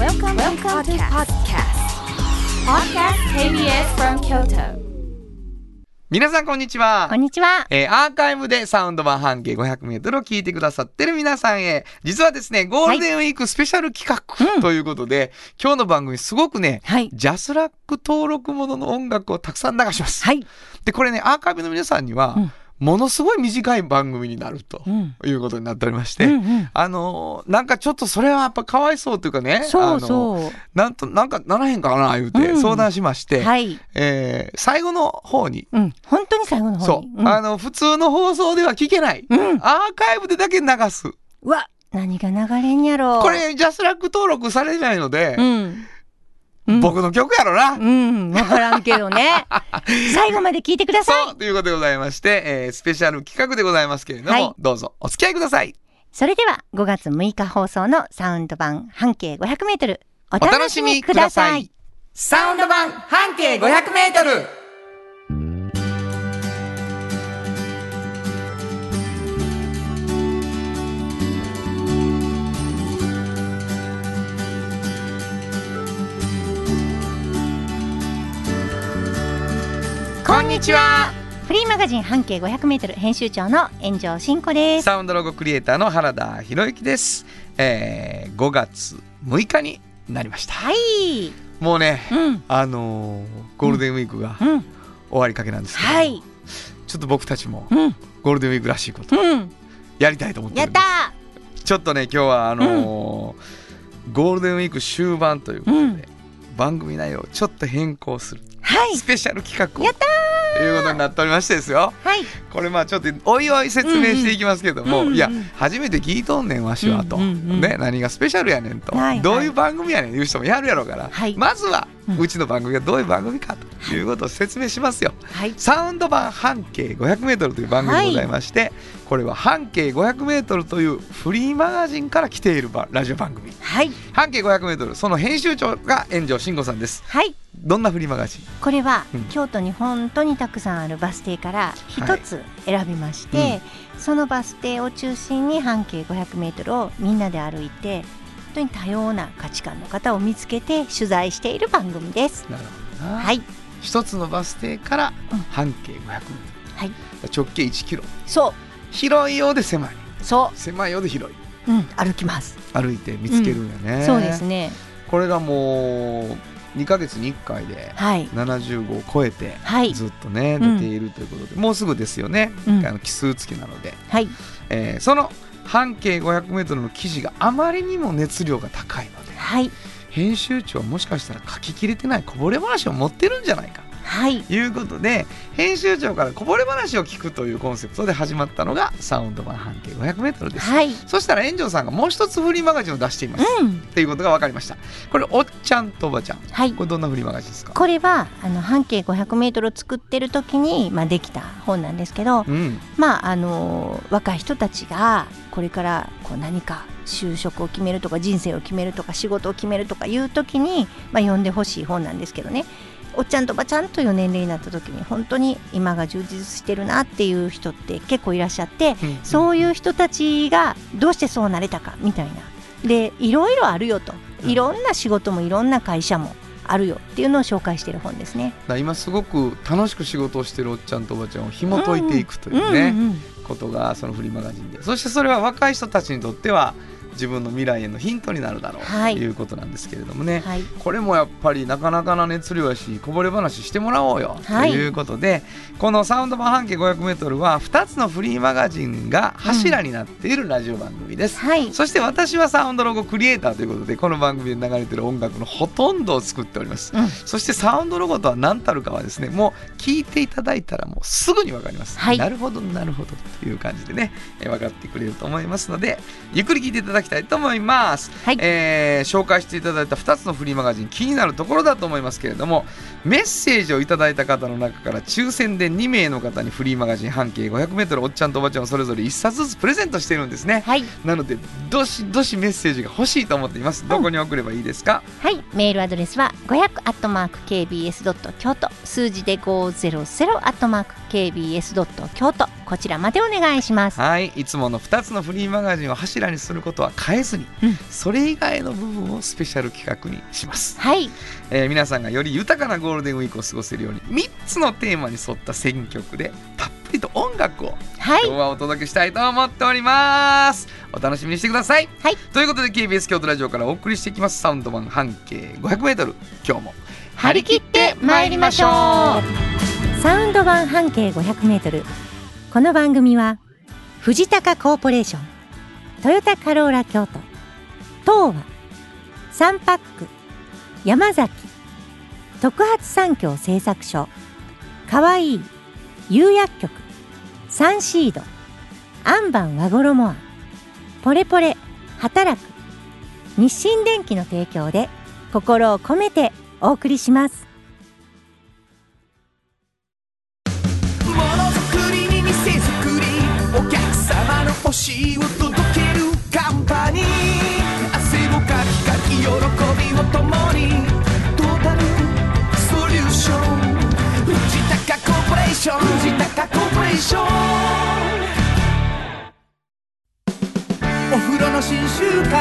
Welcome, Welcome to podcast. Podcast KBS from Kyoto. 皆さんこんにちはこん。にちは。えーアーカイブでサウンド版半径500メートルを聞いてくださってる皆さんへ、実はですね、ゴールデンウィークスペシャル企画うんということで、今日の番組すごくね、はい。ジャスラック登録ものの音楽をたくさん流します。はい。で、これね、アーカイブの皆さんには、うんものすごい短い番組になるとうん。いうことになっておりまして、うんうんあのーなんかちょっとそれはやっぱかわいそうというかね、そうう。そなんと、なんかならへんかな言うてうん相談しまして、う。はい。えー最後の方に、うん。本当に最後の方そうに。、んあの、普通の放送では聞けない、うん。アーカイブでだけ流す。うわ、何が流れんやろう。こ。れ、ジャスラック登録されないので、うん。うん僕の曲やろな。うん。わからんけどね。最後まで聞いてください。ということでございまして、えースペシャル企画でございますけれども、はいどうぞお付き合いください。それでは、5月6日放送のサウンド版半径500メートル。おお楽楽しみくくださいださい。サウンド版半径500メートルこんにちはフリーマガジン半径500メートル編集長の炎上真子です。サウンドロゴクリエイターの原田博之です、えー、5月6日になりました、はい。もうねうん。あのーゴールデンウィークがうん。終わりかけなんですけど、はい。ちょっと僕たちもうん。ゴールデンウィークらしいことうん。やりたいと思ってやったちょっとね今日はあのーゴールデンウィーク終盤ということで、うん番組内容をちょっと変更するス。ペシャル企画をやったということになっておりましてですよ。はい。これまあちょっとおいおい説明していきますけども、うんうんいや初めて聞いとんねんわしはと、うんうんうん。ね、何がスペシャルやねんと、はいはい。どういう番組やねん言う人もやるやろうから、はい。まずはうんうちの番組がどういう番組かということを説明しますよ。はい。サウンド版半径 500m という番組でございまして、これは半径 500m というフリーマガジンから来ているばラジオ番組はい。半径 500m その編集長が炎上慎吾さんですはい。どんなフリーマガジン？これは、うん京都に本当にたくさんあるバス停から一つ選びまして、はいそのバス停を中心に半径500メートルをみんなで歩いて本当に多様な価値観の方を見つけて取材している番組です。なるほどな、はい。一つのバス停からうん半径 500m、はい。直径1キロそ。広いようで狭いうそ狭いようで広いうん。歩きます。歩いて見つけるんやね、そうですね。これがもう2ヶ月に1回ではい。75を超えてはい。ずっとね、うん出ているということでもうすぐですよね、うんあの奇数付きなので、はい。えーその半径 500m の記事があまりにも熱量が高いのではい。編集長はもしかしたら書ききれてないこぼれ話を持ってるんじゃないかはい。うことで編集長からこぼれ話を聞くというコンセプトで始まったのがサウンド版半径 500m です、はい。そしたら炎上さんがもう一つフリーマガジンを出しています、うん。っていうことが分かりましたこれおっちゃんとおばちゃんはいこ。れどんなフリーマガジンですか？これはあの半径500メートルを作ってる時にまあできた本なんですけど、うんまああの若い人たちがこれからこう何か就職を決めるとか人生を決めるとか仕事を決めるとかいう時に、まあ、読んでほしい本なんですけどねおっちゃんとおばちゃんという年齢になった時に本当に今が充実してるなっていう人って結構いらっしゃってうんそういう人たちがどうしてそうなれたかみたいな。でいろいろあるよと。いろんな仕事もいろんな会社もあるよっていうのを紹介している本ですね。今すごく楽しく仕事をしてるおっちゃんとおばちゃんを紐解いていくというね、ことがそのフリーマガジンで。そしてそれは若い人たちにとっては自分の未来へのヒントになるだろうとはい。いうことなんですけれどもね、はい、これもやっぱりなかなかな熱量やしこぼれ話してもらおうよ、はい。ということでこのサウンド版半径 500m は2つのフリーマガジンが柱になっているラジオ番組です、はい、そして私はサウンドロゴクリエイターということでこの番組で流れている音楽のほとんどを作っております。うん。そしてサウンドロゴとは何たるかはですねもう聞いていただいたらもうすぐに分かります、はい。なるほどなるほど。という感じでね、えー分かってくれると思いますのでゆっくり聞いていただきたいと思います、はい。えー紹介していただいた2つのフリーマガジン気になるところだと思いますけれどもメッセージをいただいた方の中から抽選で2名の方にフリーマガジン半径 500m おっちゃんとおばちゃんをそれぞれ1冊ずつプレゼントしているんですね。はい、なのでどしどしメッセージが欲しいと思っています。どこに送ればいいですか、はい、メールアドレスは500アットマーク kbs 京都。数字で500アットマーク kbs 京都こちらまでお願いします。はい。いつもの2つのフリーマガジンを柱にすることは変えずに、うん。それ以外の部分をスペシャル企画にします、はい。えー皆さんがより豊かなゴールデンウィークを過ごせるように3つのテーマに沿った選曲でたっぷりと音楽をはい。今日はお届けしたいと思っております。お楽しみにしてください、はい。ということで KBS 京都ラジオからお送りしていきます。サウンド版半径 500m 今日も張り切って参りましょう。サウンド版半径 500m この番組は藤高コーポレーショントヨタカローラ京都東和サンパック山崎特発産業製作所かわいい釉薬局サンシードアンバン和衣あんポレポレ働く日清電機の提供で心を込めてお送りします。しを届けるカンパニー。汗をかきかき喜びを共に。トータルソリューション。藤高コーポレーション。藤高コーポレーション。お風呂の新習慣。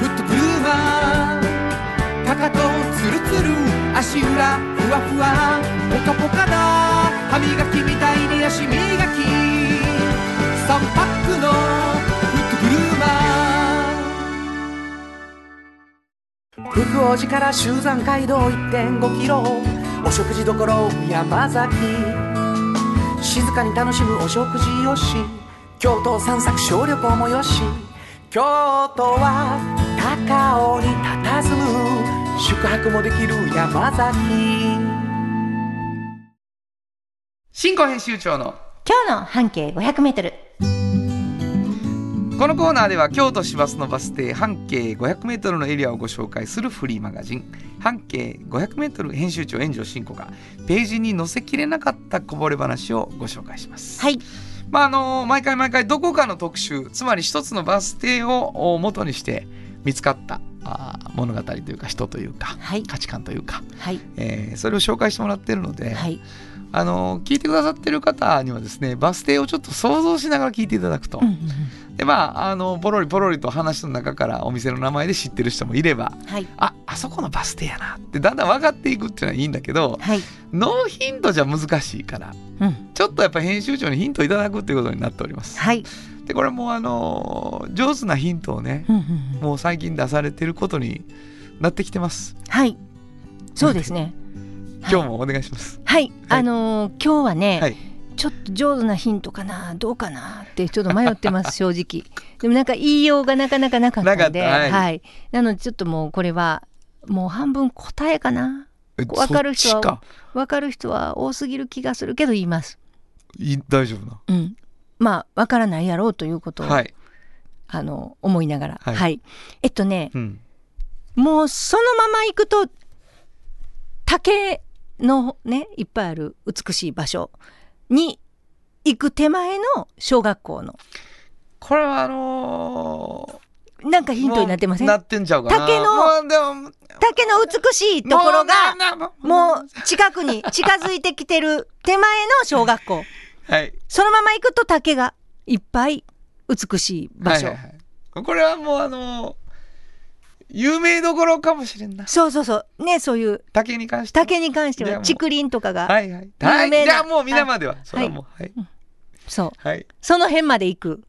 フットブルーマー。かかとツルツル。足裏ふわふわ。ポカポカだ。歯磨きみたいに足磨き。パックのフットブルーマー福王寺から集山街道1.5キロお食事処山崎。静かに楽しむお食事よし。京都散策小旅行もよし。京都は高尾に佇む。宿泊もできる山崎。新語編集長の今日の半径 500m このコーナーでは京都市バスのバス停半径 500m のエリアをご紹介するフリーマガジン。半径 500m 編集長炎上真子がページに載せきれなかったこぼれ話をご紹介します。はい。まああの毎回毎回どこかの特集つまり一つのバス停をお元にして見つかったあー物語というか人というかはい。価値観というか、はい。えーそれを紹介してもらってるので、はいあの聞いてくださってる方にはですねバス停をちょっと想像しながら聞いていただくと、でまああのポロリポロリと話の中からお店の名前で知ってる人もいればうんはい。ああそこのバス停やなってだんだん分かっていくっていうのはいいんだけどはい。ノーヒントじゃ難しいからうん。ちょっとやっぱ編集長にヒントいただくっていうことになっております。はい。でこれもうあの上手なヒントをねうんうんうん。もう最近出されてることになってきてます。はい。そうですね 今日もお願いします。はい、あのー今日はね、はい。ちょっと上手なヒントかなどうかなってちょっと迷ってます 正直。でもなんか言いようがなかなかなかったんでなかった。はい。なのでちょっともうこれはもう半分答えかな。えわかる人はわかる人は多すぎる気がするけど言います。いい大丈夫な？うん。まあわからないやろうということを、はい。あの思いながら。ははいい、えっとねうん。もうそのまま行くと竹のねいっぱいある美しい場所に行く手前の小学校の。これはあのなんかーヒントになってません？なってんちゃうかな。竹の竹の美しいところがもう近くに近づいてきてる手前の小学校。はい。そのまま行くと竹がいっぱい美しい場所、はいはいはい。これはもうあのー有名どころかもしれんな。そうそうそうねそういう竹に関しては。竹に関しては竹林とかが、はいはい。有はい。名なじゃあもう皆までは。それはもう、はい。そうはい。その辺まで行く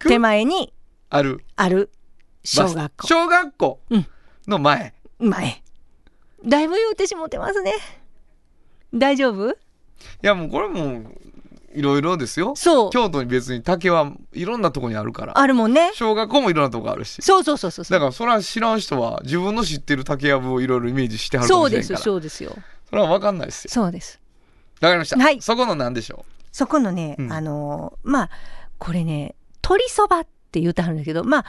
手前にある。ある小学校小学校うんの前。前だいぶ言うてしもてますね大丈夫？いやもうこれもういろいろですよ。そう京都に別に竹はいろんなとこにあるから。あるもんね小学校もいろんなとこあるし。そうそうそうそうだからそれは知らん人は自分の知ってる竹やぶをいろいろイメージしてはるかそうですもしれんから。そうですよそれは分かんないですよ。そうですわかりました。はいそこの何でしょそこのね、うんあのーまあこれね鶏そばって言うてはるんだけどまあ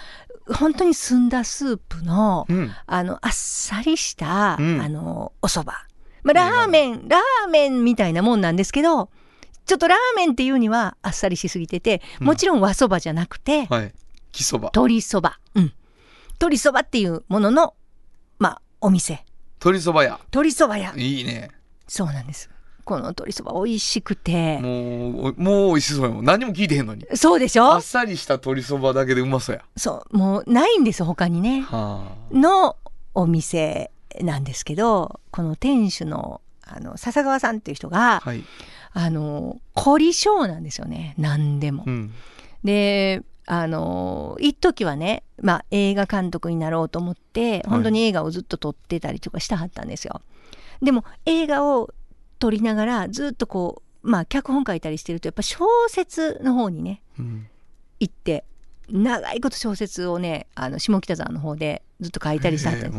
本当に澄んだスープの、う。うん。あのあっさりした、うんあのお蕎麦まあラーメンラーメンみたいなもんなんですけどちょっとラーメンっていうにはあっさりしすぎててうん。もちろん和そばじゃなくて、はい。木そば。鶏そば。うん。鶏そばっていうもののまあお店。鶏そば屋。鶏そば屋。いいね。そうなんです。この鶏そば美味しくて。もうおもう美味しそうやもん。何も聞いてへんのに。そうでしょ？あっさりした鶏そばだけでうまそうや。そう。もうないんです他にね。はのお店なんですけどこの店主のあの笹川さんっていう人が、あはいあの凝り性なんですよね。何でも。う。ん。であの一時はね、まあ、映画監督になろうと思って本当に映画をずっと撮ってたりとかしたはったんですよ。でも映画を撮りながらずっとこうまあ脚本書いたりしてるとやっぱ小説の方にねうん。行って長いこと小説をねあの下北沢の方でずっと書いたりしたんです。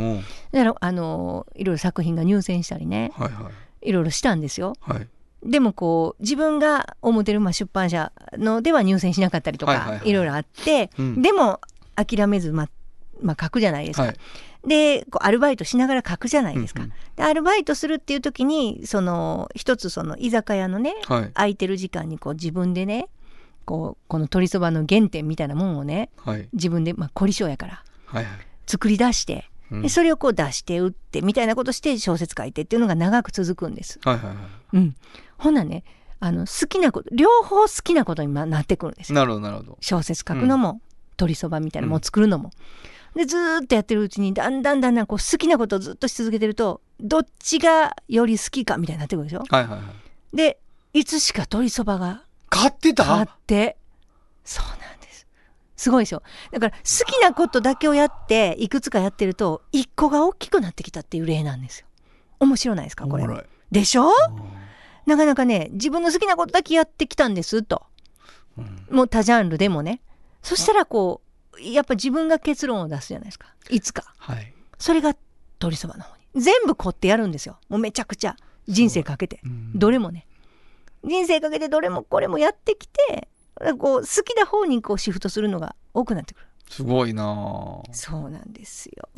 だからあのいろいろ作品が入選したりねはいはい。いろいろしたんですよ。はいでもこう自分が思ってるまあ出版社のでは入選しなかったりとか、はいいはいはい。ろいろあって、うん。でも諦めずままあ書くじゃないですか。はい。でこうアルバイトしながら書くじゃないですか。うんうんでアルバイトするっていう時にその一つその居酒屋のねはい。空いてる時間にこう自分でねこうこの鶏そばの原点みたいなもんをねはい。自分でまあ凝り性やからはいはい。作り出してそれをこう出して売ってみたいなことして小説書いてっていうのが長く続くんです。はいはいはうん、ほんならねあの好きなこと両方好きなことにまなってくるんですなるほどなるほど。小説書くのも、鶏そばみたいなのも作るのも。でずーっとやってるうちにだんだんだんだんこう好きなことをずっとし続けてるとどっちがより好きかみたいになってくるでしょ。はいはいはい。でいつしか鶏そばが買ってた？あって。そうなんです。すごいでしょ。だから好きなことだけをやっていくつかやってると一個が大きくなってきたっていう例なんですよ。面白ないですかこれ。でしょ？なかなかね自分の好きなことだけやってきたんですと。うん。もう多ジャンルでもね。そしたらこうやっぱ自分が結論を出すじゃないですか。いつか。はい。それが鶏そばの方に。全部凝ってやるんですよ。もうめちゃくちゃ。人生かけて。うん。どれもね。人生かけてどれもこれもやってきてこう好きな方にこうシフトするのが多くなってくる。すごいなあ。そうなんですよ。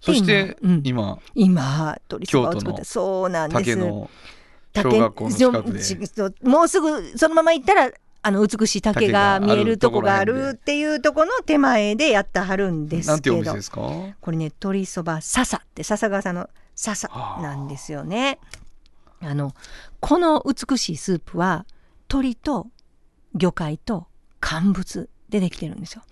そしてうん。今今鶏そばを作ったそうなんです。竹の竹小学校もうすぐそのまま行ったらあの美しい竹が見えるとこがあるっていうとこの手前でやってはるんですけどこれね鶏そば笹って笹川さんの笹なんですよね。あのこの美しいスープは鶏と魚介と乾物でできてるんですよ。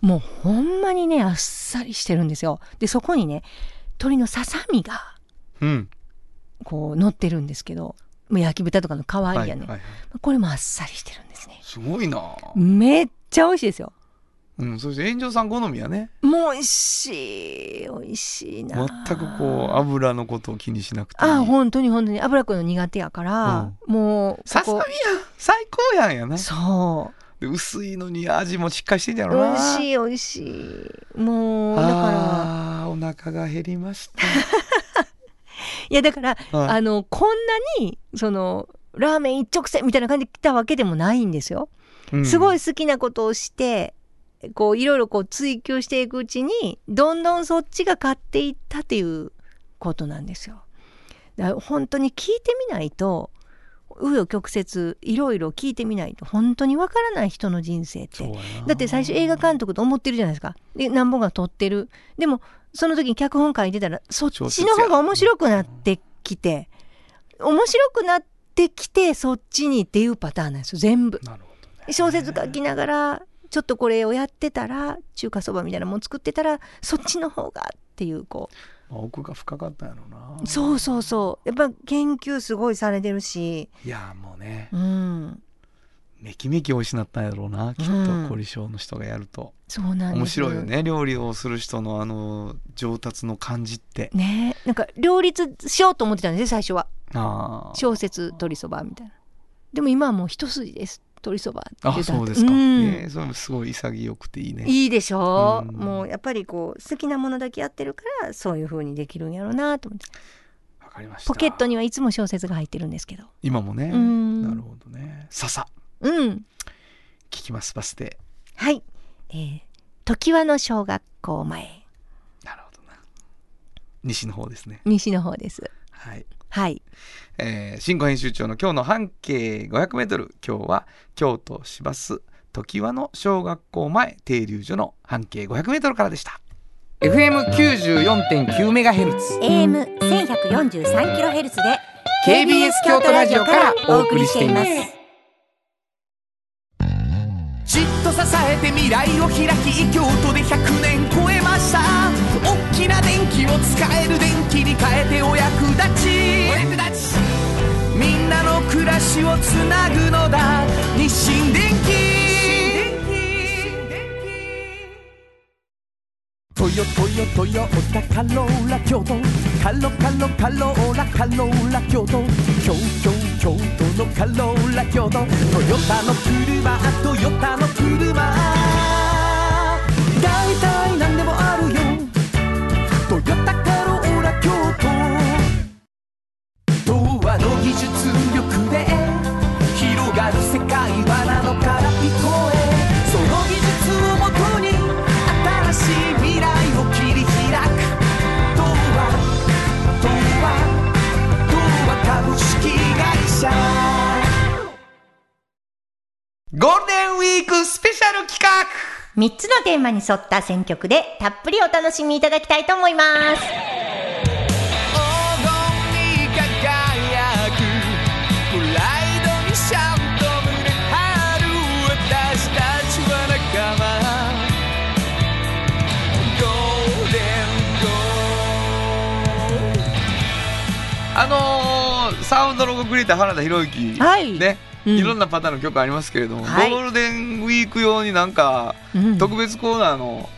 もうほんまにねあっさりしてるんですよ。でそこにね鶏のささみがこう乗ってるんですけどもう焼き豚とかの代わりやね、はいはいこれもあっさりしてるんですね。すごいな。あめっちゃ美味しいですよ。うんそして炎上さん好みやね。もう美味しい美味しいな。全くこう油のことを気にしなくていい。あ本当に本当に。脂っこいの苦手やから、もうこささみやこ最高やんやな。そで薄いのに味もしっかりしてんやうろな。美味しい美味しい。もうだから。お腹が減りました いやだから、はいあのこんなにそのラーメン一直線みたいな感じで来たわけでもないんですよ。うんすごい好きなことをしてこういろいろこう追求していくうちにどんどんそっちが勝っていったっていうことなんですよ。だから本当に聞いてみないと紆余曲折いろいろ聞いてみないと本当にわからない人の人生って。だって最初映画監督と思ってるじゃないですか。で何本か撮ってる。でもその時に脚本書いてたらそっちの方が面白くなってきて面白くなってきてそっちにっていうパターンなんですよ全部。ね。小説書きながらちょっとこれをやってたら中華そばみたいなもん作ってたらそっちの方がっていうこまあ奥が深かったんやろうな。うそうそうそう。やっぱ研究すごいされてるし。いやもうね。うん。めきめき美味しなったんやろうなきっとうん。凝り性の人がやると。そうなん面白いよね料理をする人のあの上達の感じって。ね。なんか両立しようと思ってたんですね最初は。あー。小説鶏そばみたいな。でも今はもう一筋です鶏そばあそうですか、ん。えーそれもすごい潔くていいね。いいでしょう、うん。もうやっぱりこう好きなものだけやってるからそういう風にできるんやろうなと思って。わかりました。ポケットにはいつも小説が入ってるんですけど。今もね。うん。なるほどね。笹。うん。聞きますバス停はい。えー、常盤の小学校前。なるほどな。西の方ですね。西の方です。はいはい。えー、新語編集長の今日の半径 500m 今日は京都市バス常盤の小学校前停留所の半径 500m からでした。FM94.9MHz AM1143kHz で KBS 京都ラジオからお送りしています。じっと支えて未来を開き京都で100年超えました。大きな電気を使える電気に変えてお役立ちお役立ちみんなの暮らしをつなぐのだ。日清電気トヨトヨトヨタカローラ京都。カロカロカローラカローラ京都。京京京都のカローラ京都。トヨタの車トヨタの車。大体ゴールデンウィークスペシャル企画。3つのテーマに沿った選曲でたっぷりお楽しみいただきたいと思います。黄金に輝くプライドにシャンと胸張る私たちは仲間。ゴーサウンドロゴクリエイター原田博之、はい。ね、うん。いろんなパターンの曲ありますけれども、はい。ゴールデンウィーク用になんか、うん。特別コーナーの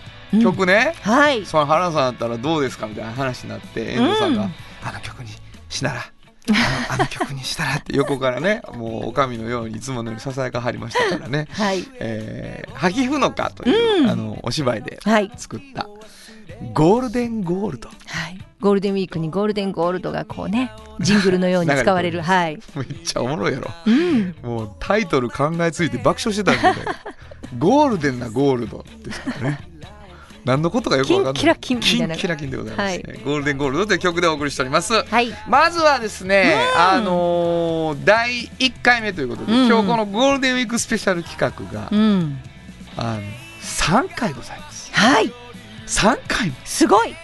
曲ね、はい。その原田さんだったらどうですかみたいな話になって遠藤さんが、うんあの曲にしならあのあの曲にしたらって横からね もうおかみのようにいつものようにささやかはりましたからね。はい。「えー、はぎふのか」という、うん。あのお芝居ではい。作った「ゴールデンゴールドはい。ゴールデンウィークにゴールデンゴールドがこうね、ジングルのように使われる。はい。」めっちゃおもろいやろうん。もうタイトル考えついて爆笑してたんで ゴールデンなゴールドですからね何のことかよくわかんないキンキラキンみたいなキンキラキンでございます、ねはいゴールデンゴールドという曲でお送りしておりますはい。まずはですね、うんあのー第1回目ということで、うん今日このゴールデンウィークスペシャル企画が、うん。あの3回ございますはい。3回目すごい。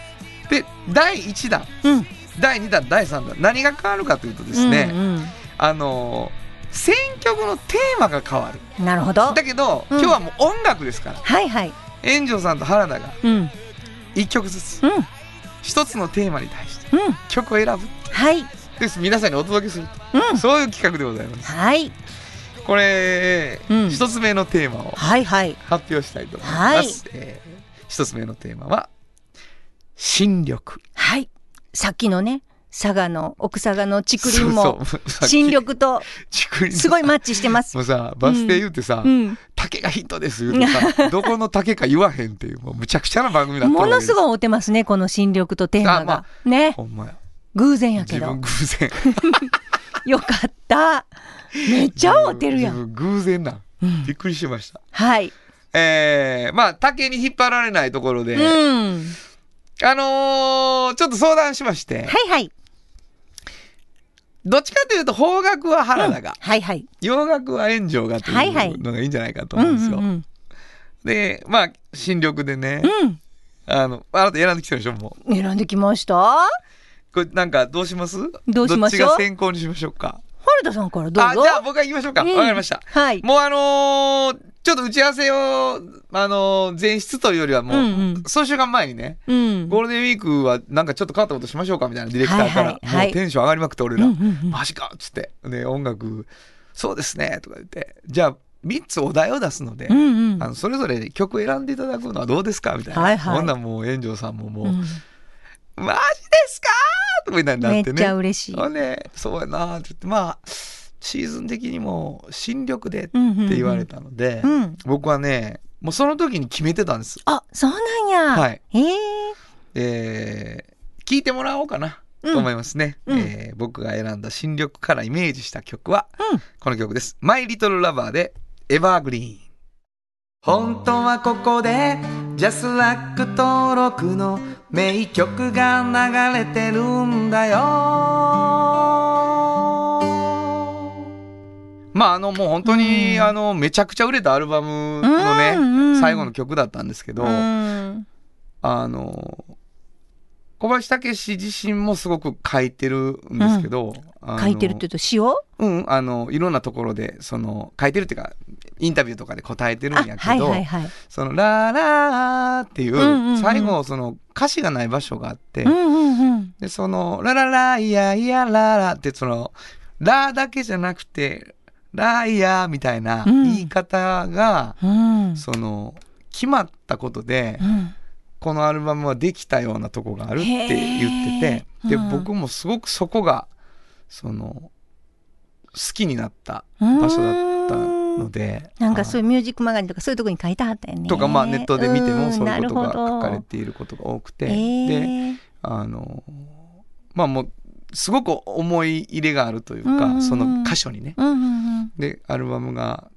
で第1弾うん。第2弾第3弾何が変わるかというとですね、うんあのー選曲のテーマが変わるうんなるほど。だけど、うん今日はもう音楽ですからはいはい。炎上さんと原田がうん。うん。1曲ずつ1つのテーマに対してうん。曲を選ぶはい。です皆さんにお届けするうん。そういう企画でございますはい。これ、うん1つ目のテーマをはいはい。発表したいと思います、えー一つ目のテーマは新緑はい。さっきのね、佐賀の奥佐賀の竹林も新緑とすごいマッチしてます。もうさバス停言ってさ、うん。竹がヒットです言うとさ どこの竹か言わへんっていうもうむちゃくちゃな番組だったものすいごい合うてますね、この新緑とテーマがあま。ね。ほんまや偶然やけど自分。偶然 よかった。めっちゃ合うてるやん。偶然なびっくりしましたはい。えー、まあ竹に引っ張られないところで、うん。あのーちょっと相談しまして、はいはい。どっちかというと邦楽は原田が、はいはい。洋楽は炎上がとはいうのがいいんじゃないかとうんう思うんですよ。んでまあ新緑でね、うん。あのあなた選んできたでしょもううん。選んできました？これなんかどうします？どうしましょう？どっちが先行にしましょうか？原田さんからどうぞ。あじゃあ僕が行きましょうか。わ、うん。かりました。はい。もうあのーちょっと打ち合わせをあのー前室というよりはもう、うんうん。数週間前にねうん。ゴールデンウィークはなんかちょっと変わったことしましょうかみたいなディレクターから、はいはいはいもうテンション上がりまくって俺ら、うんうんうん。マジかっつって。で音楽そうですねとか言って。じゃあ3つお題を出すので、うんうん。あのそれぞれ曲選んでいただくのはどうですかみたいな、はいはい。ほんならもう炎上さんももう、うん。マジですかとかみたいになってねめっちゃ嬉しい。ほんでそうやなって言ってまあシーズン的にも新緑でってうんうんうん言われたので、うん。僕はねもうその時に決めてたんですあ、そうなんや。はい。へえ。えー聞いてもらおうかなうんと思いますね、うんえー僕が選んだ新緑からイメージした曲はうん。この曲です「マイ・リトル・ラバー」で「エバーグリーン」本当はここでジャスラック登録の名曲が流れてるんだよ。まああのもう本当に、うん。あのめちゃくちゃ売れたアルバムのね、うんうん。最後の曲だったんですけど、うん。あの小林武史自身もすごく書いてるんですけど、書いてるって言うと詩を？うんあのいろんなところでその書いてるっていうかインタビューとかで答えてるあんやけど、はいはいはい。その「ララー」っていう,、うんうんうん最後その歌詞がない場所があって、うんうんうん。でその「ララライヤイヤララ」ってその「ラ」だけじゃなくて「ライヤ」みたいなうん言い方が、うん。その決まったことで、うんこのアルバムはできたようなとこがあるって言っててで、僕もすごくそこがその好きになった場所だったのでなんかそういいうミュージックマガジンとかそういうとこに書いてあったよね。とかまあネットで見てもんそういうことが書かれていることが多くて、えでーあのまあもうすごく思い入れがあるというか、うんうんうん。その箇所にね。うんうんうん。でアルバムが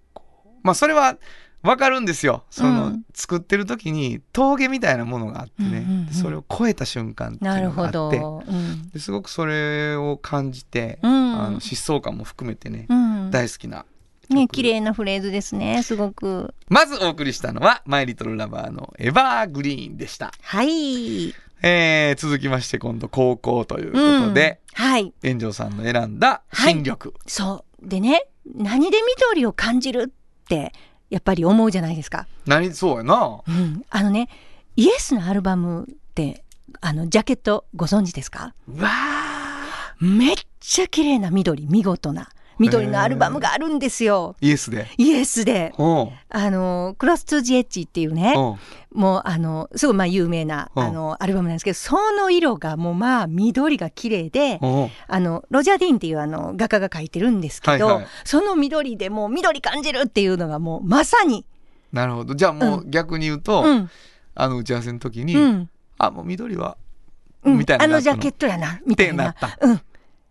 まあそれはわかるんですよその、うん作ってる時に峠みたいなものがあってね、うんうんうんでそれを超えた瞬間っていうなるほのがあってど。うんですごくそれを感じて、うんあの疾走感も含めてね、うん。大好きなね綺麗なフレーズですね。すごく。まずお送りしたのは「マイ・リトル・ラバー」の「エバーグリーン」でした、はい。えー続きまして今度高校ということで、うんはい。炎上さんの選んだ新緑、そう。でね、何で緑を感じるって、やっぱり思うじゃないですか。何？そうやな。うん。あのね、イエスのアルバムって、あの、ジャケットご存知ですか？うわめっちゃ綺麗な緑、見事な緑のアルバムがあるんですよ。ー。イエスで？イエスで。あの、クロス・トゥ・ジ・エッジっていうね、もうあの、すごいまあ有名な、う。んあの、アルバムなんですけど、その色がもうまあ緑が綺麗で、あの、ロジャー・ディーンっていうあの、画家が描いてるんですけど、はいはい。その緑でもう緑感じるっていうのがもうまさに、なるほど。じゃあもう逆に言うと、うん、あの打ち合わせの時に、うん、あもう緑は、うん。みたいなあのジャケットトやな、みたいな。ってなった。うん。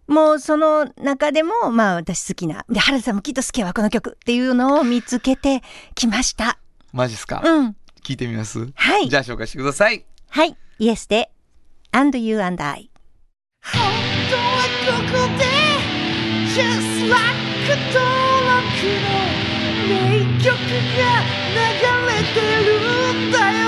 もうその中でも、まあ私好きな、で、原田さんもきっと好きやわ、この曲っていうのを見つけてきました。マジっすか、うん。聞いてみます？はいじ。ゃあ紹介してくださいはい。イエスで、and you and I。本当はここで Just like 登録の名曲が流れてるんだよ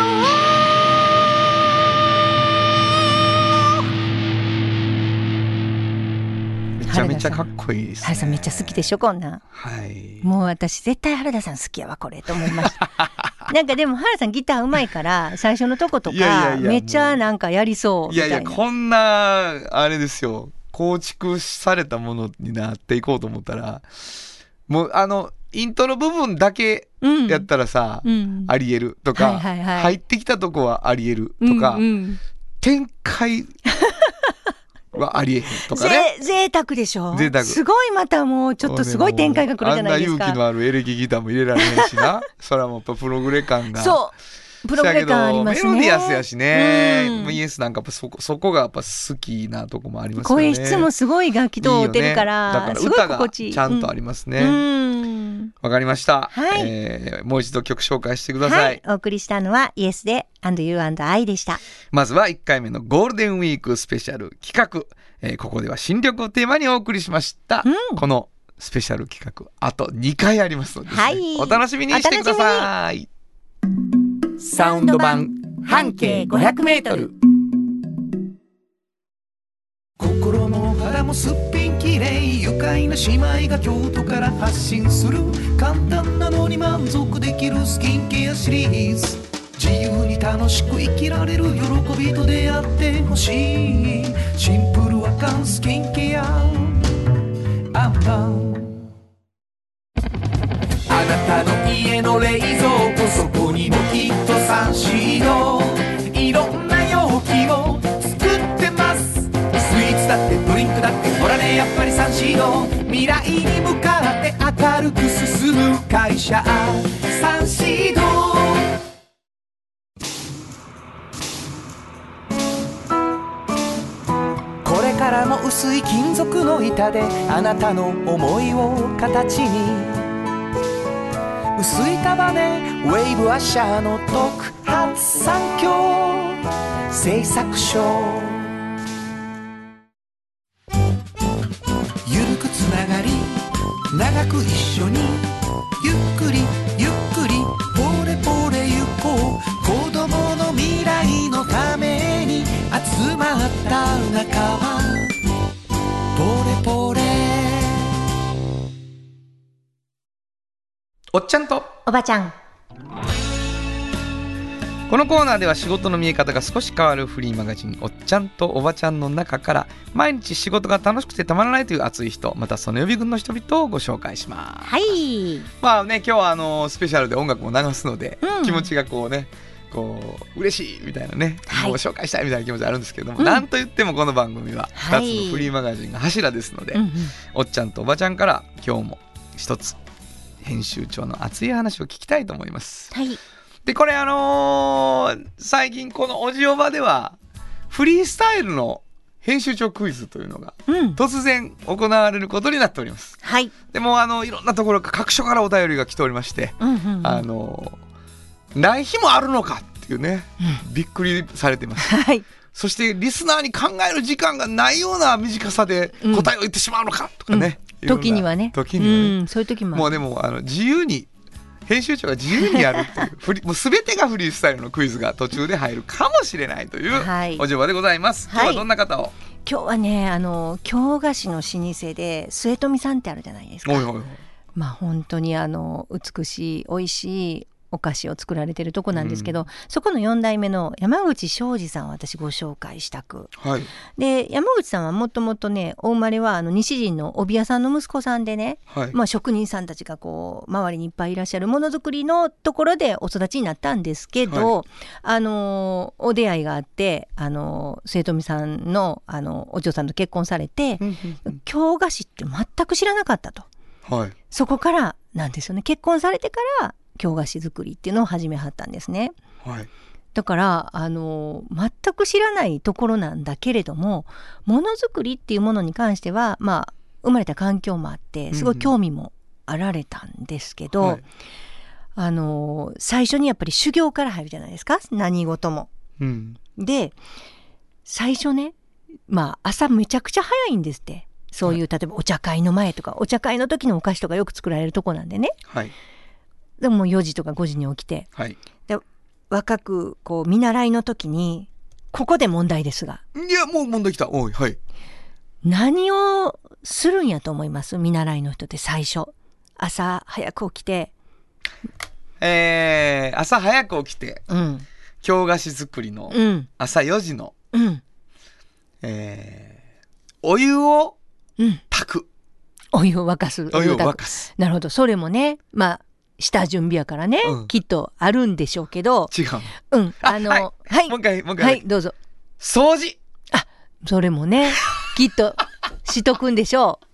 ちゃめちゃかっこいいですね。原田さんめっちゃ好きでしょ、こんなん。はい。もう私絶対原田さん好きやわ、これ、と思いました。なんかでも原田さんギターうまいから、最初のとこといやいやいやかめっちゃなんかやりそうみいやたいな。いやこんなあれですよ。構築されたものになっていこうと思ったらもうあのイントロ部分だけうん。やったらさ、うん。ありえる。とか、はいはいはい。入ってきたとこはありえる。とか、うんうん。展開はありえへんとかね。ぜ贅沢でしょ？贅沢すごいまたもうちょっとすごい展開が来るじゃないですか。あんな勇気のあるエレキギターも入れられへんしな。それはもうやっぱプログレ感が。そうプログレ感ありますね。メロディアスやしね、うん。イエスなんかやっぱそこそこがやっぱ好きなとこもありますよね。声質もすごい楽器と合うてるからいいよね、だすごいから歌がちゃんとありますね。うわ、んかりました、はい。えーもう一度曲紹介してくださ、はい。いお送りしたのはイエスで and you and I でした。まずは1回目のゴールデンウィークスペシャル企画、えーここでは新緑をテーマにお送りしました、うん。このスペシャル企画あと2回ありますので、ねはい。お楽しみにしてくださいサウンド版半径500メートル。心も肌もすっぴんきれい愉快な姉妹が京都から発信する簡単なのに満足できるスキンケアシリーズ。自由に楽しく生きられる喜びと出会ってほしい。シンプルアカンスキンケア。アンパン。あなたの家の冷蔵庫そこにもきっとサンシードいろんな容器を作ってます。スイーツだってドリンクだってほらねやっぱりサンシード。未来に向かって明るく進む会社。サンシード。これからも薄い金属の板であなたの思いを形に。薄い束ねウェーブアッシャーの特発産業製作所ゆるくつながり長く一緒にゆっくりゆっくりポレポレ行こう。子供の未来のために集ま中はポおっちゃんと。おばちゃん。このコーナーでは仕事の見え方が少し変わるフリーマガジン「おっちゃんとおばちゃん」の中から毎日仕事が楽しくてたまらないという熱い人またその予備軍の人々をご紹介します。はい。まあね今日はあのスペシャルで音楽も流すので、うん。気持ちがこうねこう嬉しいみたいなね、はい。もう紹介したいみたいな気持ちあるんですけれども、うん。なんといってもこの番組ははい。2つのフリーマガジンが柱ですので、うんうん。おっちゃんとおばちゃんから今日も一つ編集長の熱い話を聞きたいと思います。はい。でこれあのー最近このおじおばではフリースタイルの編集長クイズというのがうん。突然行われることになっております。はい。でもあのいろんなところか各所からお便りが来ておりまして、うんうんうん。あのない日もあるのかっていうね、びっくりされてます。はい。そしてリスナーに考える時間がないような短さで答えを言ってしまうのかとかね、時にはね。時にはね、うん、そういう時ももうでもあの自由に編集長が自由にやるっていうフリ もう全てがフリースタイルのクイズが途中で入るかもしれないというはい。おじょばでございます。今日はどんな方を、今日はねあの京菓子の老舗で末富さんってあるじゃないですか。おいおいおい。まあ本当にあの美しい美味しいお菓子を作られてるとこなんですけど、そこの4代目の山口昌司さんを私ご紹介したく。はい。で山口さんはもともとねお生まれはあの西陣の帯屋さんの息子さんでね、はい、まあ、職人さんたちがこう周りにいっぱいいらっしゃるものづくりのところでお育ちになったんですけど、あのお出会いがあってあの末富さんのあのお嬢さんと結婚されてうんうんうん。京菓子って全く知らなかったと。はい。そこからなんですよね。結婚されてから京菓子作りっていうのを始めはったんですね。はい。だからあの全く知らないところなんだけれどもものづくりっていうものに関してはまあ生まれた環境もあってすごい興味もあられたんですけど、はい。あの最初にやっぱり修行から入るじゃないですか。何事も。うん。で最初ねまあ朝めちゃくちゃ早いんですって。そういう例えばお茶会の前とかお茶会の時のお菓子とかよく作られるとこなんでね。はいでももう4時とか5時に起きて。はい。若くこう見習いの時にここで問題ですが。いやもう問題きた。おいはい。何をするんやと思います？見習いの人って最初。朝早く起きて。えー、朝早く起きて。うん。京菓子作りのうん。朝4時の、うん。えー、お湯をうん。炊く。お湯を沸かす。お湯を沸かす。なるほど。それもねまあ下準備やからね、うん。きっとあるんでしょうけど。違う。うんああのははい。もう一回もう一回、はいどうぞ。掃除。それもね きっとしとくんでしょう。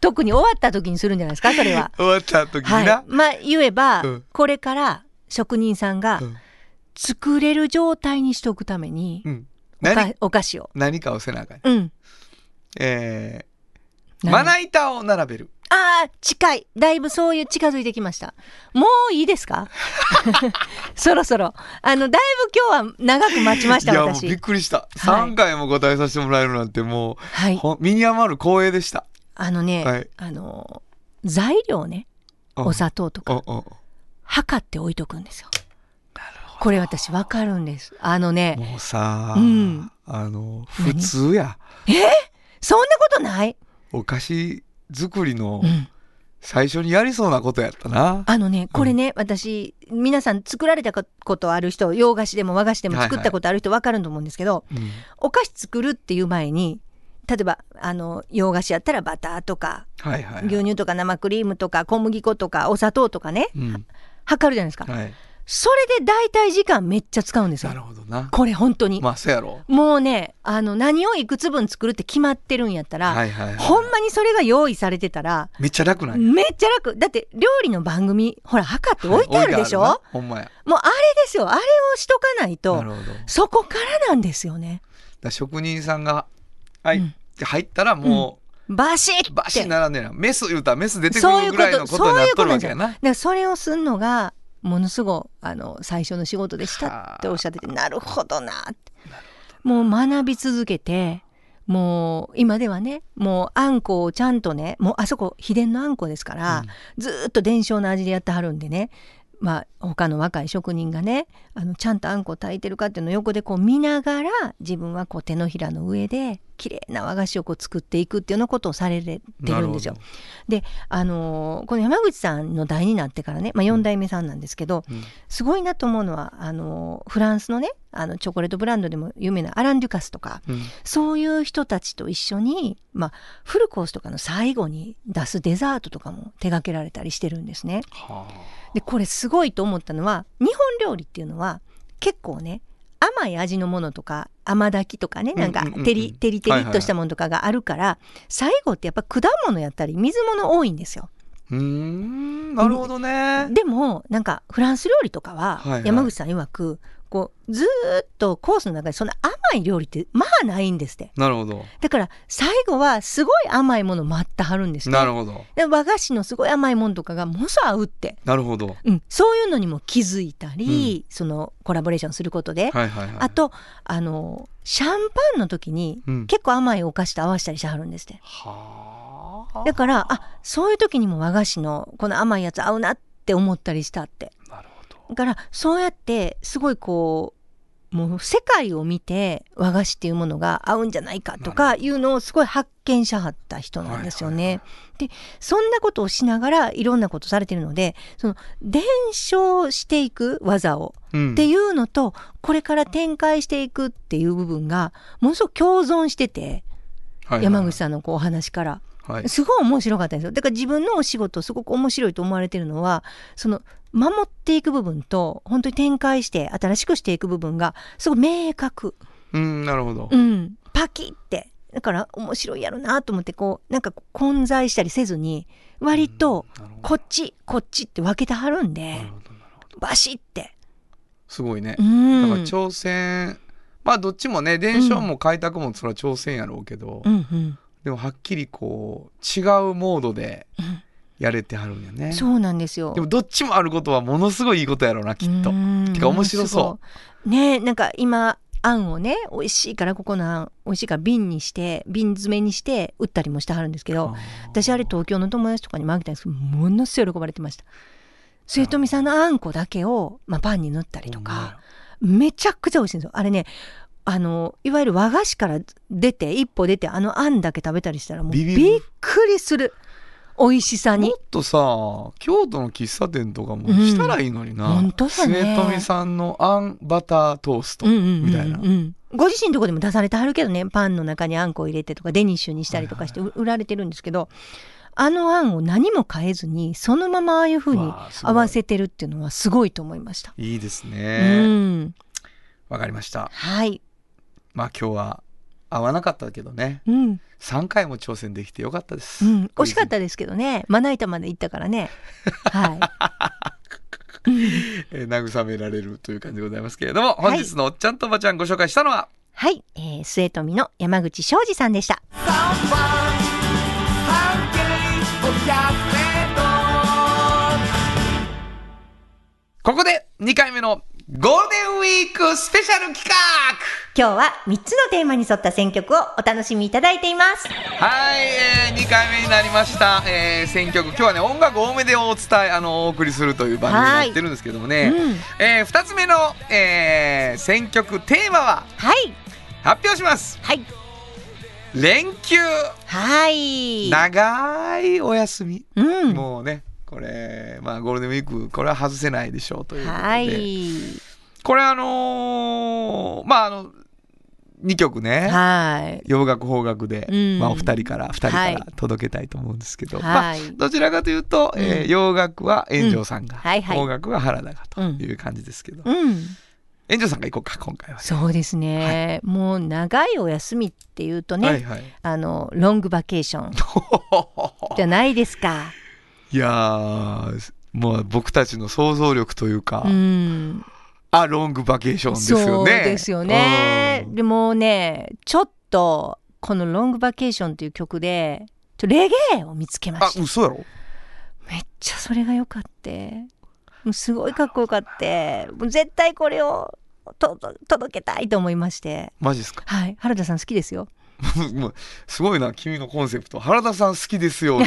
特に終わった時にするんじゃないですかそれは。終わった時にはい。な、まあ言えば、うん。これから職人さんがうん。作れる状態にしとくために、うん、おか何？お菓子を。何かをせなあかん、うん。えー、何まな板を並べるああ近い。だいぶそういう近づいてきました。もういいですか？そろそろ。あのだいぶ今日は長く待ちましたいやもうびっ私くりした、はい。3回も答えさせてもらえるなんてもう、はい。身に余る光栄でした。あのね、はい。あの材料ね。お砂糖とか。測って置いとくんですよ。これ私わかるんです。あのねもうさ、うん。あの何？普通や。そんなことない、お菓子作りのうん、最初にやりそうなことやったな、あのねこれね、私皆さん作られたことある人洋菓子でも和菓子でも作ったことある人わかると思うんですけど、うん。お菓子作るっていう前に例えばあの洋菓子やったらバターとかはいはいはい。牛乳とか生クリームとか小麦粉とかお砂糖とかねうん。測るじゃないですか、はい、それで大体時間めっちゃ使うんですなるよほどな。これ本当に、まあそうやろ。もうねあの何をいくつ分作るって決まってるんやったら、はいはいはいほんまにそれが用意されてたらめっちゃ楽なんやめっちゃ楽。だって料理の番組ほら測って置いてあるでしょ、はいほんまや。もうあれですよ。あれをしとかないなとるほど。だかそこからなんですよね。ら職人さんがはい、うん。って入ったらもバシッう、バシてならねえなメス言うたらメス出てくそういうるぐらいのことになっとるわけやな。だからそれをするのがものすごいあの最初の仕事でしたっておっしゃっててなるほどなって。もう学び続けてもう今ではねもうあんこをちゃんとねもうあそこ秘伝のあんこですから、ずーっと伝承の味でやってはるんでねまあ他の若い職人がねあのちゃんとあんこ炊いてるかっていうのを横でこう見ながら自分はこう手のひらの上で綺麗な和菓子をこう作っていくっていうようなことをされてるんですよ。であのーこの山口さんの代になってからね、まあ、4代目さんなんですけど、うん。すごいなと思うのはあのーフランスのねあのチョコレートブランドでも有名なアラン・デュカスとかうん。そういう人たちと一緒に、まあ、フルコースとかの最後に出すデザートとかも手掛けられたりしてるんですね。はでこれすごいと思ったのは日本料理っていうのは結構ね甘い味のものとか甘炊きとかねなんかテリテリテリっとしたものとかがあるから最後ってやっぱ果物やったり水物多いんですよ。うーんなるほどね。でもなんかフランス料理とかは山口さん曰くこうずーっとコースの中でそんな甘い料理ってまあないんですってなるほど。だから最後はすごい甘いもの待ってはるんですねなるほど。で和菓子のすごい甘いものとかがものすごい合うって、なるほど。うん、そういうのにも気づいたり、そのコラボレーションすることで、はいはいはい。あとあのシャンパンの時にうん、結構甘いお菓子と合わせたりしはるんですってはあ。だからあそういう時にも和菓子のこの甘いやつ合うなって思ったりしたってなるほど。だからそうやってすごいこうもう世界を見て和菓子っていうものが合うんじゃないかとかい。うのをすごい発見しはった人なんですよね。でそんなことをしながらいろんなことされてるのでその伝承していく技をうん。っていうのとこれから展開していくっていう部分がものすごく共存しててはいはい。山口さんのこうお話からはい。すごい面白かったんですよ。だから自分のお仕事すごく面白いと思われてるのはその守っていく部分と本当に展開して新しくしていく部分がすごい明確。うん、なるほど。う。ん。パキって。だから面白いやろなと思ってこうなんか混在したりせずに割とこっちこっちって分けてはるんでバシって。すごいね。う。だんから挑戦、まあどっちもね、伝承も開拓もそれは挑戦やろうけど、うんうんでもはっきりこう違うモードでうんやれてはるんやね。そうなんですよ。でもどっちもあることはものすごいいいことやろうなきっと。うんてか面白そう。ねなんか今あんをね美味しいからここのあん美味しいから瓶にして瓶詰めにして売ったりもしてはるんですけど私あれ東京の友達とかにもあげたんですけどものすごい喜ばれてました。末富さんのあんこだけを、まあ、パンに塗ったりとかめちゃくちゃ美味しいんですよ。あれねあのいわゆる和菓子から出て一歩出てあのあんだけ食べたりしたらもうびっくりする。美味しさに。もっとさ京都の喫茶店とかもしたらいいのにな、うん本当だね。末富さんのあんバタートーストみたいな、ご自身のとこでも出されてはるけどね。パンの中にあんこを入れてとかデニッシュにしたりとかして売られてるんですけどあのあんを何も変えずにそのままああいう風にわあすごい。合わせてるっていうのはすごいと思いました。いいですうねん、わ、かりました。はい、まあ今日は合わなかったけどね。うん。3回も挑戦できてよかったです、うん、惜しかったですけどね。まな板まで行ったからね。はい。えー慰められるという感じでございますけれどもはい。本日のおっちゃんとおばちゃんご紹介したのは、はい、えー、末富の山口昌司さんでした。ここで2回目のゴールデンウィークスペシャル企画。今日は3つのテーマに沿った選曲をお楽しみいただいています。はい、えー、2回目になりました、えー、選曲。今日はね音楽多めでお伝えあのお送りするという番組になってるんですけどもね、うん。えー、2つ目の、えー、選曲テーマははい、発表します。はい、連休。はい。長いお休み、うん。もうねこれまあゴールデンウィークこれは外せないでしょうということで、はい。これあのーまああの2曲ね。はい。洋楽邦楽で、うん。まあ、お二人から二人かはい。ら届けたいと思うんですけど、まあはい。どちらかというと、えーうん洋楽は炎上さんが、うん。はいはい。邦楽は原田がという感じですけど、うん。炎上さんが行こうか今回は、そうですね。もう長いお休みっていうとね、はいはい。あのロングバケーション。じゃないですか。いやーもう僕たちの想像力というか、うん。あロングバケーションですよねそうですよね。うんでもね、ちょっとこのロングバケーションという曲で、レゲエを見つけまあした。嘘やろ？めっちゃそれが良かって。もうすごいかっこよかって。もう絶対これをとと届けたいと思いまして。マジですか？はい。原田さん好きですよ。すごいな君のコンセプト原田さん好きですよ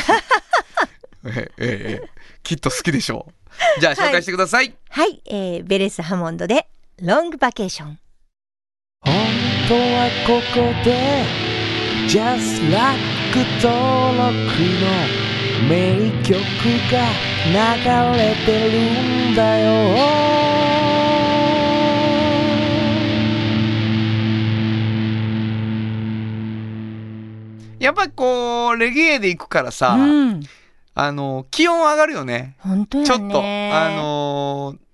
えええええきっと好きでしょう。じゃあ紹介してください、はい。えー、ベレス・ハモンドでロングバケーション。本当はここで Just like 登録の名曲が流れてるんだよ。やっぱりこうレゲエで行くからさ、うんあの気温上がるよね。本当やね。ちょっと。あのー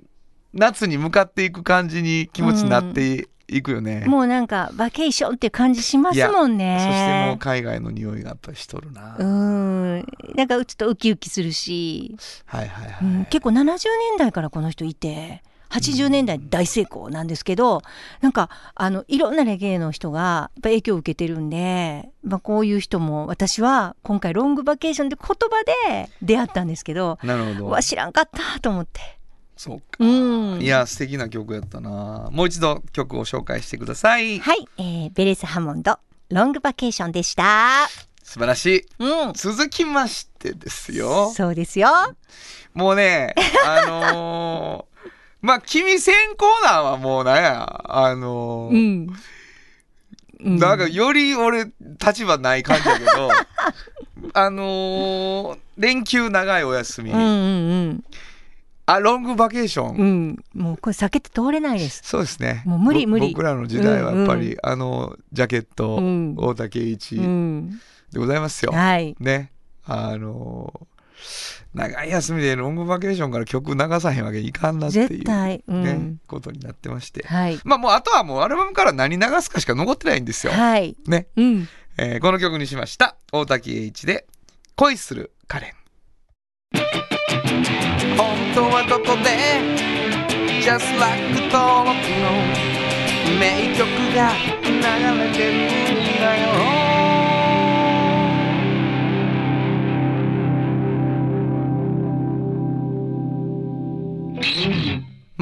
夏に向かっていく感じに気持ちになっていくよね、もうなんかバケーションって感じしますもんね。そしてもう海外の匂いがやっぱりしとるな、うん。なんかちょっとウキウキするし、はいはいはい、うん結構70年代からこの人いて80年代大成功なんですけど、なんかあのいろんなレゲエの人がやっぱ影響を受けてるんで、まあ、こういう人も私は今回ロングバケーションで言葉で出会ったんですけどなるほど。うわ知らんかったと思って。そうか、うん。いや素敵な曲やったな。もう一度曲を紹介してください。はい、えーベレス・ハモンドロングバケーションでした。素晴らしい。うん、続きましてですよ。そうですよ。もうねあのーまあ君先コーナーはもうなんやあのーん。うんなんかより俺立場ない感じだけど あのー連休長いお休み、うんうんあロングバケーション、うん。うん。もうこれ避けて通れないです。そうですねもう無理ぼ無理僕らの時代はやっぱり、うんうあのジャケット、うん大竹一うん。でございますよ、はい。ねあのー長い休みでロングバケーションから曲流さへんわけにいかんなっていう、絶対。うねん。ことになってましてはい。まあもうあとはもうアルバムから何流すかしか残ってないんですよ、はい。ね、うん。えーこの曲にしました大竹栄一で「恋するカレン」本当はどこで Just like 登録の名曲が流れてるんだよ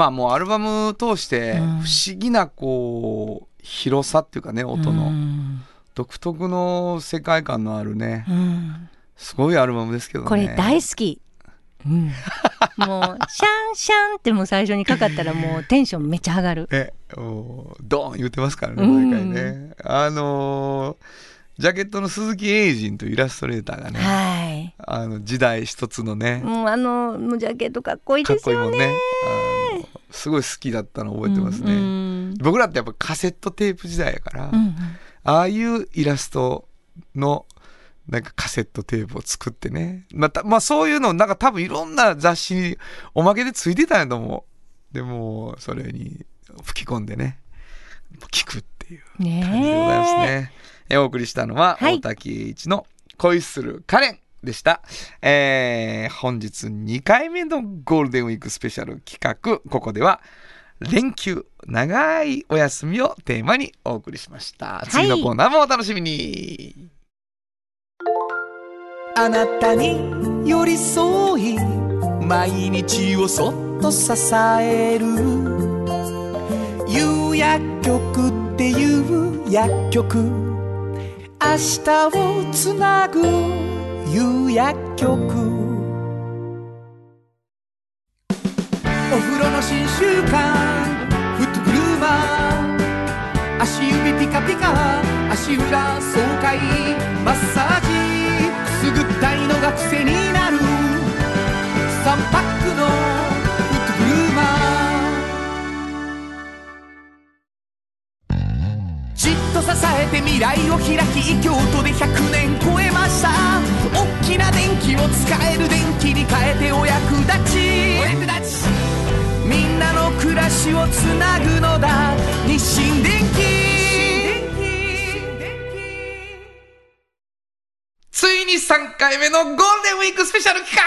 まあもうアルバム通してうん不思議なこう広さっていうかね音の、うん独特の世界観のあるねうんすごいアルバムですけどねこれ大好き。うん。もう、シャンシャンってもう最初にかかったらもうテンションめっちゃ上がる。えおドーン言ってますからねうん毎回ね、あのージャケットの鈴木英人というイラストレーターがね、はい。あの時代一つのね、もうあの、もうジャケットかっこいいかっですよね。こいいもんねすごい好きだったの覚えてますね、うん。僕らってやっぱカセットテープ時代やから、うんああいうイラストのなんかカセットテープを作ってね。またまあそういうのなんか多分いろんな雑誌におまけでついてたんやと思う。でもそれに吹き込んでね。聞くっていう感じでございますね。えお送りしたのははい。大竹栄一の恋するカレンでした、えー本日2回目のゴールデンウィークスペシャル企画。ここでは連休長いお休みをテーマにお送りしました、次のコーナーもお楽しみに。あなたに寄り添い毎日をそっと支える。夕薬局っていう薬局。明日をつなぐ夕薬局。お風呂の新習慣フットグルーマー足指ピカピカ足裏爽快。マッサージ。くすぐったいのが癖になる。えて未来を開き京都で100年超えました。大きな電気を使える電気に変えてお役立ち。お役立ち。みんなの暮らしをつなぐのだ。日清電気ついに3回目のゴールデンウィークスペシャル企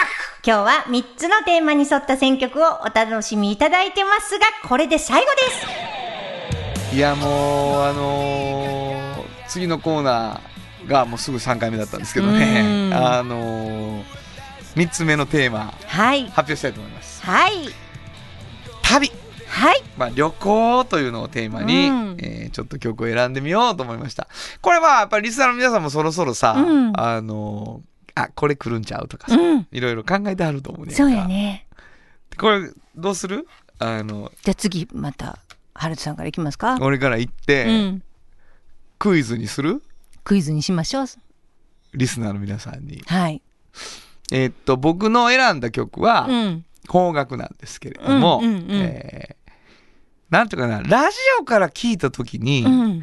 今日は3つのテーマに沿った選曲をお楽しみいただいてますが、これで最後です。画いやもうあのー次のコーナーがもうすぐ3回目だったんですけどねうんあのー、3つ目のテーマはい。発表したいと思いますはい。旅はい。まあ、旅行というのをテーマに、うんえーちょっと曲を選んでみようと思いました。これはやっぱりリスナーの皆さんもそろそろさ、うんあのーあこれ来るんちゃうとかさ、うん。いろいろ考えてあると思うねそうやね。これどうする？あのじゃあ次、また、ハルトさんからいきますか？俺から言って、うん。クイズにする？クイズにしましょう。リスナーの皆さんに。はい、えーっと、僕の選んだ曲は、うん、邦楽なんですけれども、うんうんうん。えーなんていうかな、ラジオから聞いたときに、うん。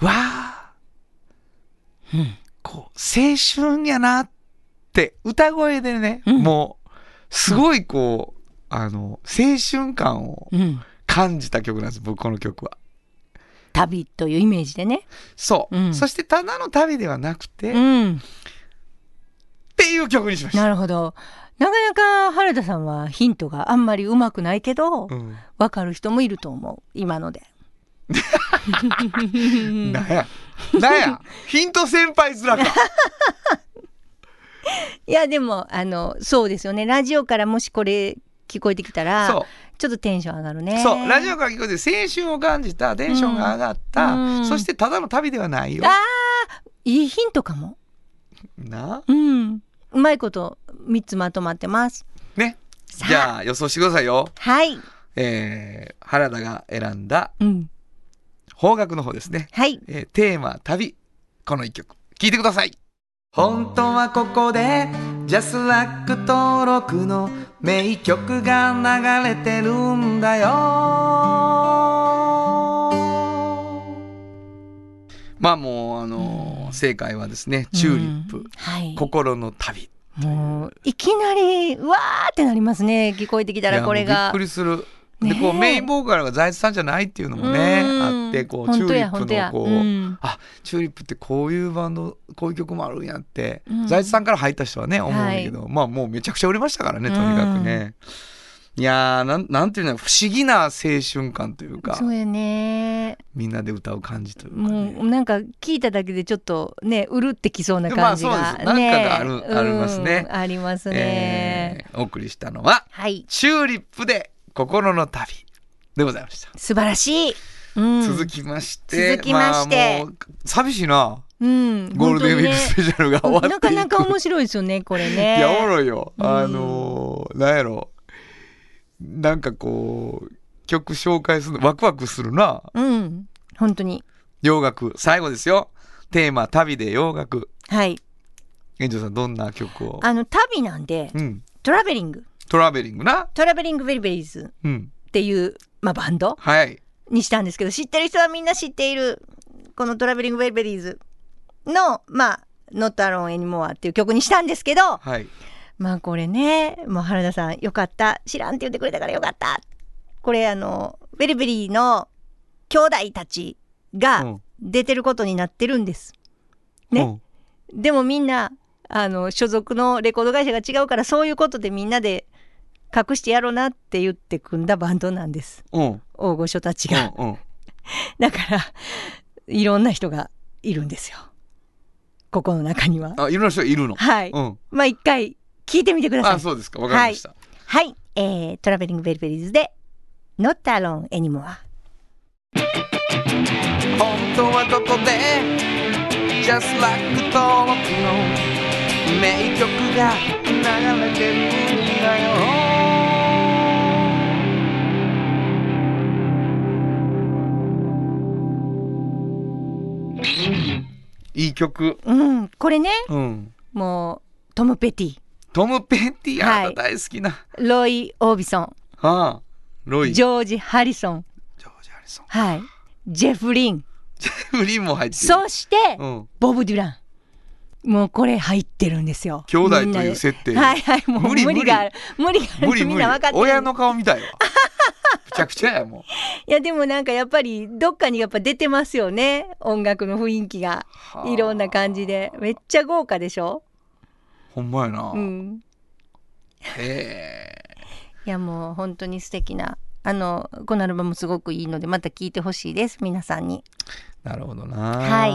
わあ、うん。こう、青春やなって、歌声でね、うん。もう、すごいこう、あの、青春感をうん。感じた曲なんです、僕この曲は。旅というイメージでね、そう。うんそして、ただの旅ではなくて、っうん、ていう曲にしました。なるほどなかなか原田さんはヒントがあんまりうまくないけど、うん。わかる人もいると思う今ので。なんや。なんや。ヒント先輩面か。いやでもあのそうですよねラジオからもしこれ聞こえてきたら。ちょっとテンション上がるね。そう、ラジオから聞こえて青春を感じた、テンションが上がった、うんそしてただの旅ではないよ。あいいヒントかも。な？うん。うまいこと3つまとまってます。ね。じゃあ予想してくださいよ。はい。えー、原田が選んだうん。邦楽の方ですね。はい。えーテーマ旅。この一曲。聞いてください。本当はここでジャスラック登録の名曲が流れてるんだよまあもうあのー正解はですねチューリップ、うんはい。心の旅もういきなりわーってなりますね。聞こえてきたらこれがびっく。りするでこうメインボーカルが財津さんじゃないっていうのもねうん。あってこうチューリップのこう、うん。あチューリップってこういうバンドこういう曲もあるんやって、うん。財津さんから入った人はね思うんだけど、まあもうめちゃくちゃ売れましたからねとにかくね、いやーなんなんていうの不思議な青春感というかそうやね。みんなで歌う感じというか、もね、うなんか聞いただけでちょっとねうるってきそうな感じが、まあそうです。なんかがあるねありますね。うんありますね。えーお送りしたのははい。チューリップで心の旅でございました、素晴らしい。うん、続きまして続きまして。あもう寂しいな。うん、ゴールデンウィークスペシャルが終わっていく。なかなか面白いですよねこれね。いやおもろいよ、うん。あのーなんやろ。なんかこう曲紹介するのワクワクするな。うん本当に。洋楽最後ですよ。テーマ旅で洋楽。はい。園長さんどんな曲を？あの旅なんでうん。 traveling traveling な？ Traveling Wilburys。うん。っていうまあバンド？はい。にしたんですけど知ってる人はみんな知っているこのトラベリングウィルベリーズのまあ「Not Alone Anymore」っていう曲にしたんですけどはい。まあこれねもう原田さんよかった。知らんって言ってくれたからよかった。これあのウィルベリーの兄弟たちがうん。出てることになってるんです。ね。でもみんなあの所属のレコード会社が違うからそういうことでみんなで隠してやろうなって言って組んだバンドなんです。うん。うん大御所たちうんが。うん。だからいろんな人がいるんですよ。ここの中には。あいろんな人いるの？はい。うん。まあ一回聞いてみてください。あそうですか。わかりました、はい、えー、トラベリングウィルベリーズで Not Alone Anymore。本当はここで？Just Like 登録の名曲が流れてるんだよいい曲。うん、これね、うん。もうトム・ペティ、トム・ペティはい。大好きな、ロイ・オービソン、はあロイ。ジョージ・ハリソン、ジョージ・ハリソン。はい、ジェフ・リン、ジェフリンも入ってる。そして、うん、ボブ・デュラン。もうこれ入ってるんですよ。兄弟という設定。はいはい、もう無理無理がある。無理がある無理無理んな分かってる。親の顔みたいわ。むちゃくちゃやもういやでもなんかやっぱりどっかにやっぱ出てますよね。音楽の雰囲気が。はあいろんな感じで。めっちゃ豪華でしょ？ほんまやな、うん。へえいやもう本当に素敵な。あの、このアルバムすごくいいので、また聴いてほしいです。皆さんに。なるほどなはい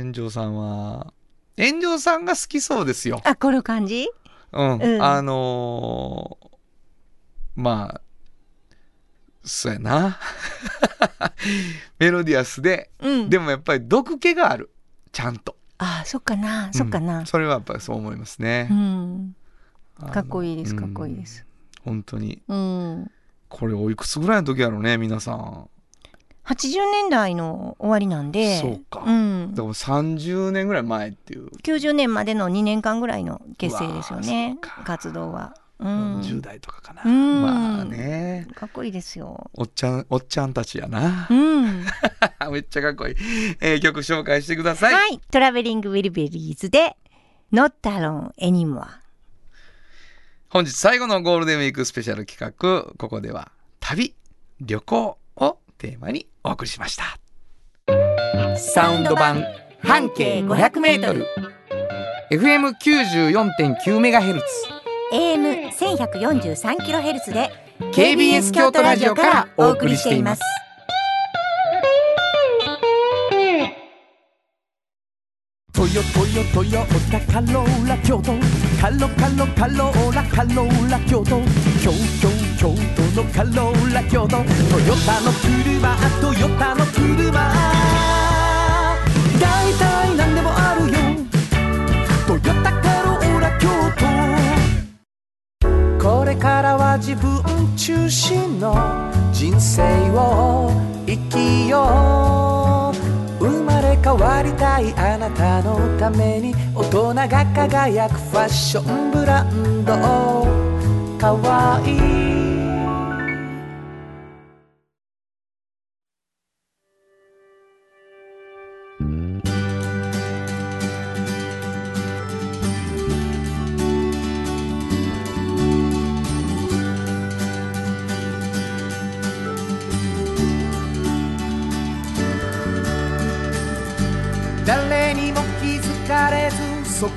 炎上さんは炎上さんが好きそうですよあ、この感じ？うん、うんあのーまあそうやな メロディアスでうん。でもやっぱり毒気があるちゃんとあ、そっかな。そっかなうん。それはやっぱりそう思いますねう、ん。かっこいいです。うんかっこいいです。本当にうん。これおいくつぐらいの時やろうね皆さん80年代の終わりなんでそうかんで、も30年ぐらい前っていう、90年までの2年間ぐらいの結成ですよね活動は。うん、40代とかかな、うん。まあね。かっこいいですよ。おっちゃんおっちゃんたちやな。う、ん、めっちゃかっこいい、えー曲紹介してください、はい、トラベリングウィルベリーズで Not Alone Anymore。本日最後のゴールデンウィークスペシャル企画ここでは旅旅行をテーマにお送りしました。サウンド版半径 500m FM94.9 メガヘルツ AM 1143キロヘルツで KBS 京都ラジオからお送りしています。トヨトヨトヨタカローラ京都。カロカロカローラカローラ京都。京京京都のカローラ京都。トヨタの車トヨタの車からは自分中心の人生を生きよう。生まれ変わりたいあなたのために大人が輝くファッションブランド。かわいい。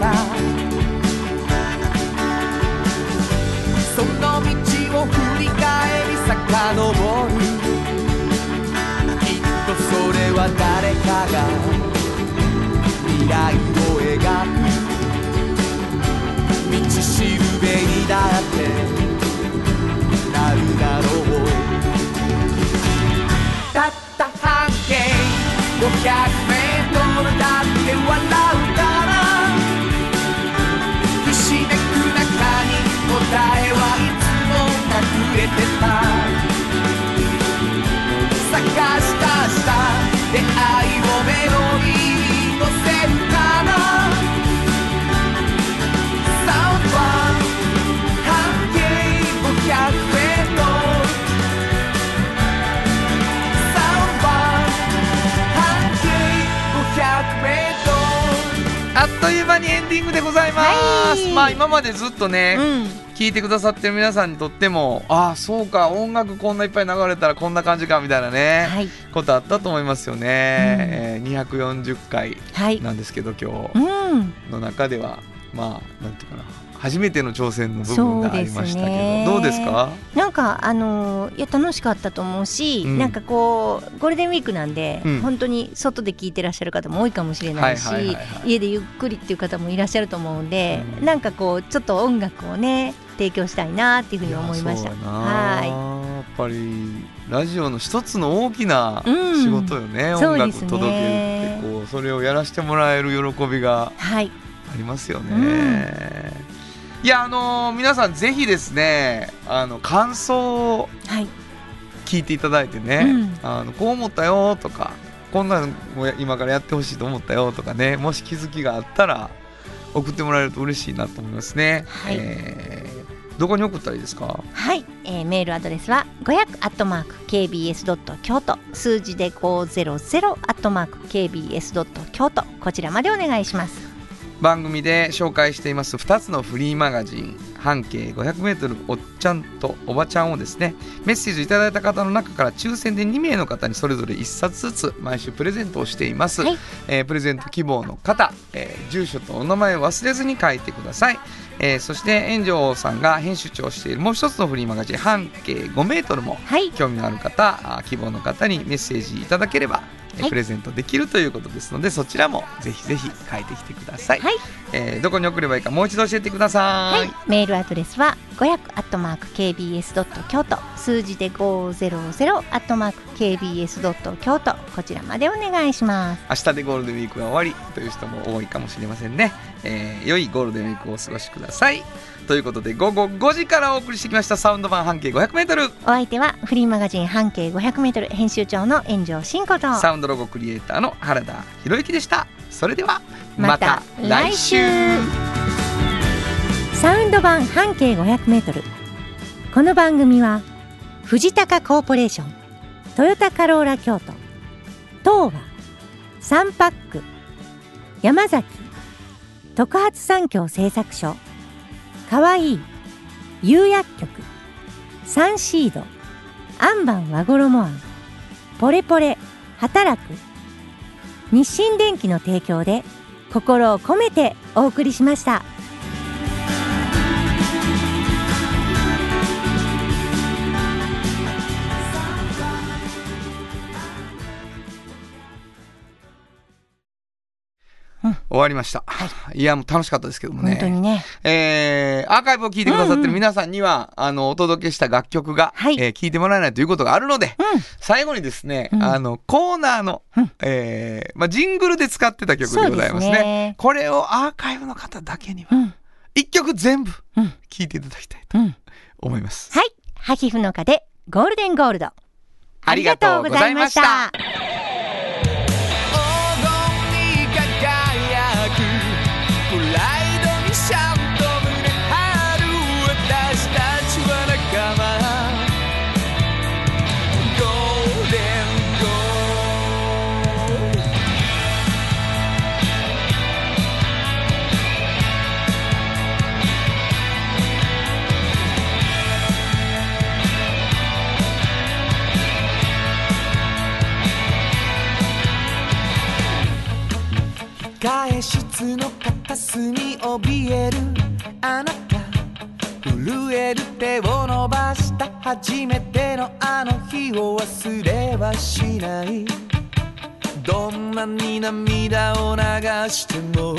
たその道を振り返り遡るきっとそれは誰かが未来を描く道しるべにだってディングでございます、はい。まあ今までずっとね、うん、聞いてくださってる皆さんにとってもああそうか音楽こんないっぱい流れたらこんな感じかみたいなね、はい、ことあったと思いますよね、えー240回はい、なんですけど今うん、日の中ではまあなんていうかな初めての挑戦の部分がありましたけどね。どうですか？なんかあのーいや楽しかったと思うし、うん。なんかこうゴールデンウィークなんで、うん。本当に外で聞いてらっしゃる方も多いかもしれないし、はいはいはいはい。家でゆっくりっていう方もいらっしゃると思うんで、うん。なんかこうちょっと音楽をね提供したいなっていうふうに思いました。やそうやっぱりラジオの一つの大きなうん。仕事よね、音楽そうですね。届けるってこうそれをやらせてもらえる喜びがい、はい、ありますよね、うんいやあのー皆さんぜひですねあの感想をはい、聞いていただいてね、うん。あのこう思ったよとかこんなんもや今からやってほしいと思ったよとかねもし気づきがあったら送ってもらえると嬉しいなと思いますね、はい。えーどこに送ったらいいですか？はい、えーメールアドレスは500アットマーク kbs ドット京都。数字で500アットマーク kbs ドット京都。こちらまでお願いします。番組で紹介しています2つのフリーマガジン半径 500m おっちゃんとおばちゃんをですねメッセージいただいた方の中から抽選で2名の方にそれぞれ1冊ずつ毎週プレゼントをしています、はい。えープレゼント希望の方、えー住所とお名前を忘れずに書いてください。えーそして炎上さんが編集長をしているもう一つのフリーマガジン半径5メートルもはい。興味のある方あ希望の方にメッセージいただければ、プレゼントできるということですのでそちらもぜひぜひ書いてきてください、はい。えーどこに送ればいいかもう一度教えてください、はい、メールアドレスは500アットマーク KBS ドット京都。数字で500アットマーク KBS ドット京都。こちらまでお願いします。明日でゴールデンウィークが終わりという人も多いかもしれませんね、えー良いゴールデンウィークをお過ごしくださいということで午後5時からお送りしてきましたサウンド版半径 500m お相手はフリーマガジン半径 500m 編集長の炎上真子と。サウンドロゴクリエイターの原田博之でした。それではまた来週。サウンド版半径 500m この番組は藤高コーポレーショントヨタカローラ京都東和サンパック山崎特発産業製作所かわい。い釉薬局。サンシード。アンバン和衣あん。ポレポレ。働く。日清電機の提供で心を込めてお送りしました。終わりました、い、やもう楽しかったですけども本当ねにね。えーアーカイブを聞いてくださってる皆さんには、あのお届けした楽曲が、はい。えー聞いてもらえないということがあるので、うん。最後にですね、うん。あのコーナーの、うん。えーまあ、ジングルで使ってた曲でございますね。ね。これをアーカイブの方だけにはうん。一曲全部うん。聴いていただきたいとうん。思います、はい。ハヒフの課でゴールデンゴールド。ありがとうございました控室の片隅怯える。あなた震える手を伸ばした初めてのあの日を忘れはしない。どんなに涙を流しても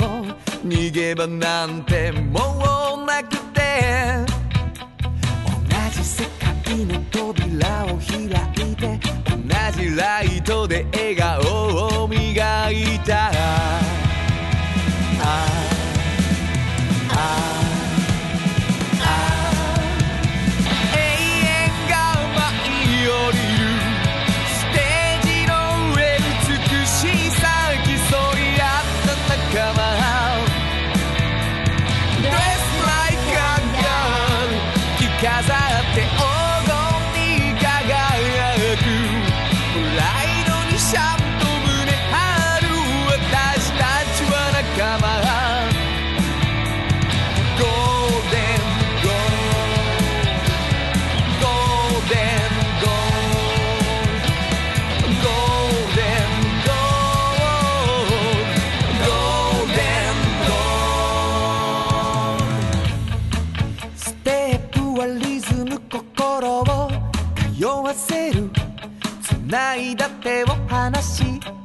逃げ場なんてもうなくて。同じ世界の扉を開いて同じライトで笑顔を磨いた。あ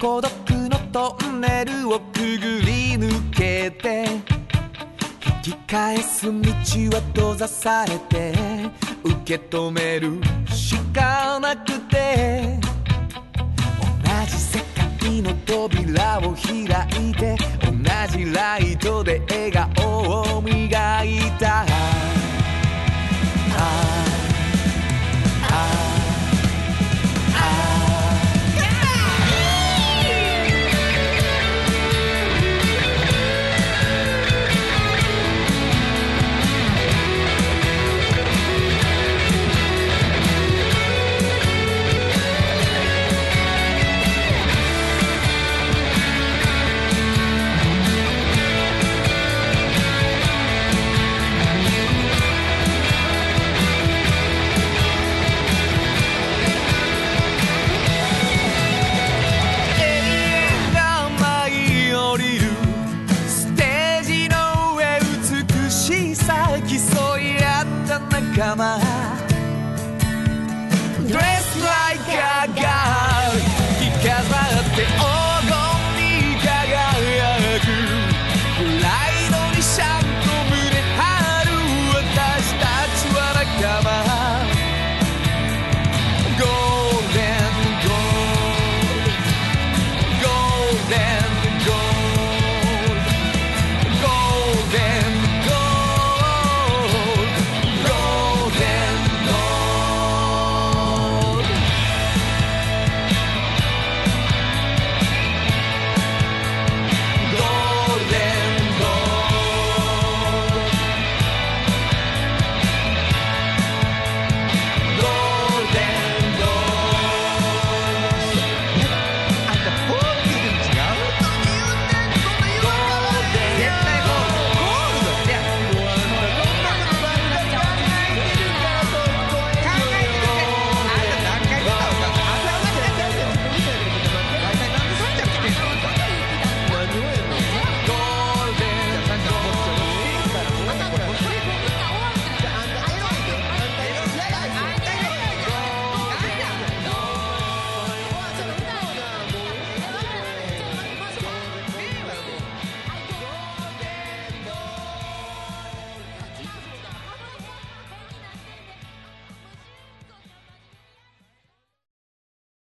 孤独のトンネルをくぐり抜けて引き返す道は閉ざされて受け止めるしかなくて同じ世界の扉を開いて同じライトで笑顔を磨いた。ああ仲間